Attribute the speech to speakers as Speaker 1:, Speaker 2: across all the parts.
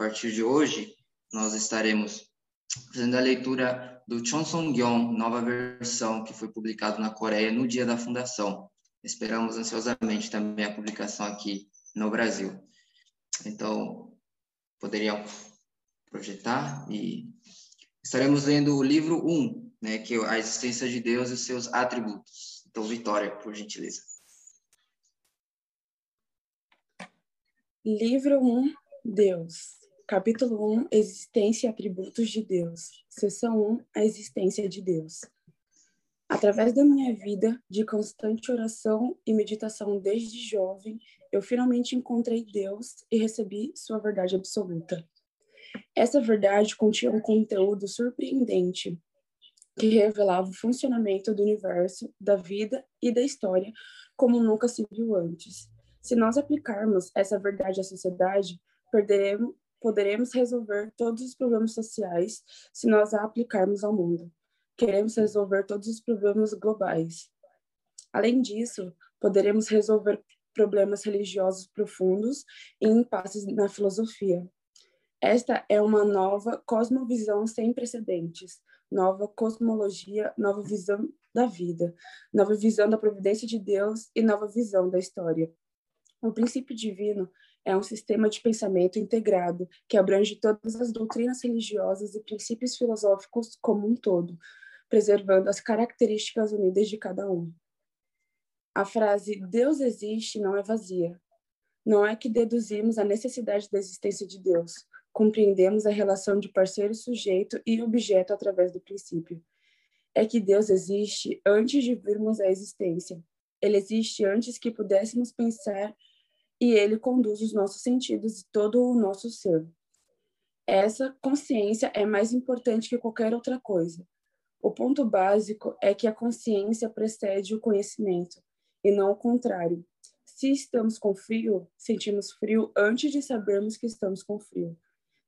Speaker 1: partir de hoje, nós estaremos fazendo a leitura do Chonsong-gyeong, nova versão que foi publicado na Coreia no dia da fundação. Esperamos ansiosamente também a publicação aqui no Brasil. Então, poderiam projetar e estaremos lendo o livro 1, né, que é a existência de Deus e seus atributos. Então, Vitória, por gentileza.
Speaker 2: Livro 1, Deus. Capítulo 1, Existência e Atributos de Deus. Seção 1, A Existência de Deus. Através da minha vida de constante oração e meditação desde jovem, eu finalmente encontrei Deus e recebi sua verdade absoluta. Essa verdade continha um conteúdo surpreendente que revelava o funcionamento do universo, da vida e da história como nunca se viu antes. Se nós aplicarmos essa verdade à sociedade, perderemos, poderemos resolver todos os problemas sociais se nós a aplicarmos ao mundo queremos resolver todos os problemas globais. Além disso, poderemos resolver problemas religiosos profundos e impasses na filosofia. Esta é uma nova cosmovisão sem precedentes, nova cosmologia, nova visão da vida, nova visão da providência de Deus e nova visão da história. O princípio divino é um sistema de pensamento integrado que abrange todas as doutrinas religiosas e princípios filosóficos como um todo, preservando as características unidas de cada um. A frase Deus existe não é vazia. Não é que deduzimos a necessidade da existência de Deus, compreendemos a relação de parceiro, sujeito e objeto através do princípio. É que Deus existe antes de virmos a existência. Ele existe antes que pudéssemos pensar e ele conduz os nossos sentidos e todo o nosso ser. Essa consciência é mais importante que qualquer outra coisa. O ponto básico é que a consciência precede o conhecimento, e não o contrário. Se estamos com frio, sentimos frio antes de sabermos que estamos com frio.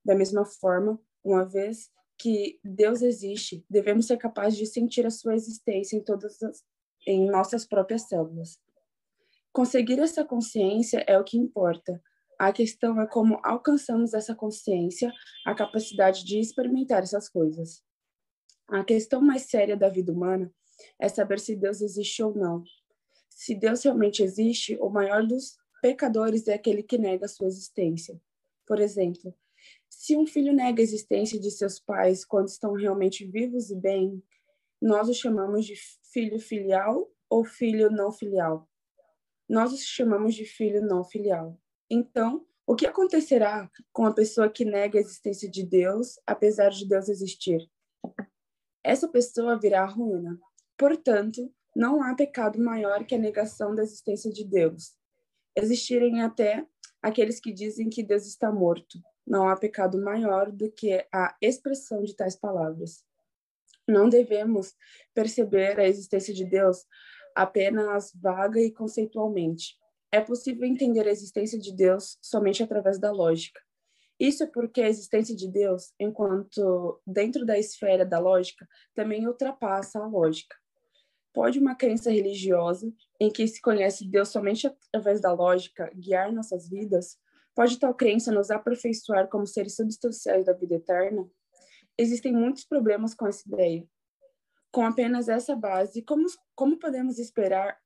Speaker 2: Da mesma forma, uma vez que Deus existe, devemos ser capazes de sentir a sua existência em todas as, em nossas próprias células. Conseguir essa consciência é o que importa. A questão é como alcançamos essa consciência, a capacidade de experimentar essas coisas. A questão mais séria da vida humana é saber se Deus existe ou não. Se Deus realmente existe, o maior dos pecadores é aquele que nega sua existência. Por exemplo, se um filho nega a existência de seus pais quando estão realmente vivos e bem, nós o chamamos de filho filial ou filho não filial. Nós o chamamos de filho não filial. Então, o que acontecerá com a pessoa que nega a existência de Deus, apesar de Deus existir? essa pessoa virá a ruína. Portanto, não há pecado maior que a negação da existência de Deus. Existirem até aqueles que dizem que Deus está morto. Não há pecado maior do que a expressão de tais palavras. Não devemos perceber a existência de Deus apenas vaga e conceitualmente. É possível entender a existência de Deus somente através da lógica. Isso é porque a existência de Deus, enquanto dentro da esfera da lógica, também ultrapassa a lógica. Pode uma crença religiosa, em que se conhece Deus somente através da lógica, guiar nossas vidas? Pode tal crença nos aperfeiçoar como seres substanciais da vida eterna? Existem muitos problemas com essa ideia. Com apenas essa base, como, como podemos esperar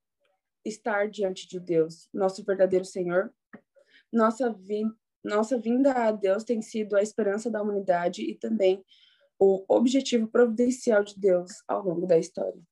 Speaker 2: estar diante de Deus, nosso verdadeiro Senhor? Nossa vida nossa vinda a Deus tem sido a esperança da humanidade e também o objetivo providencial de Deus ao longo da história.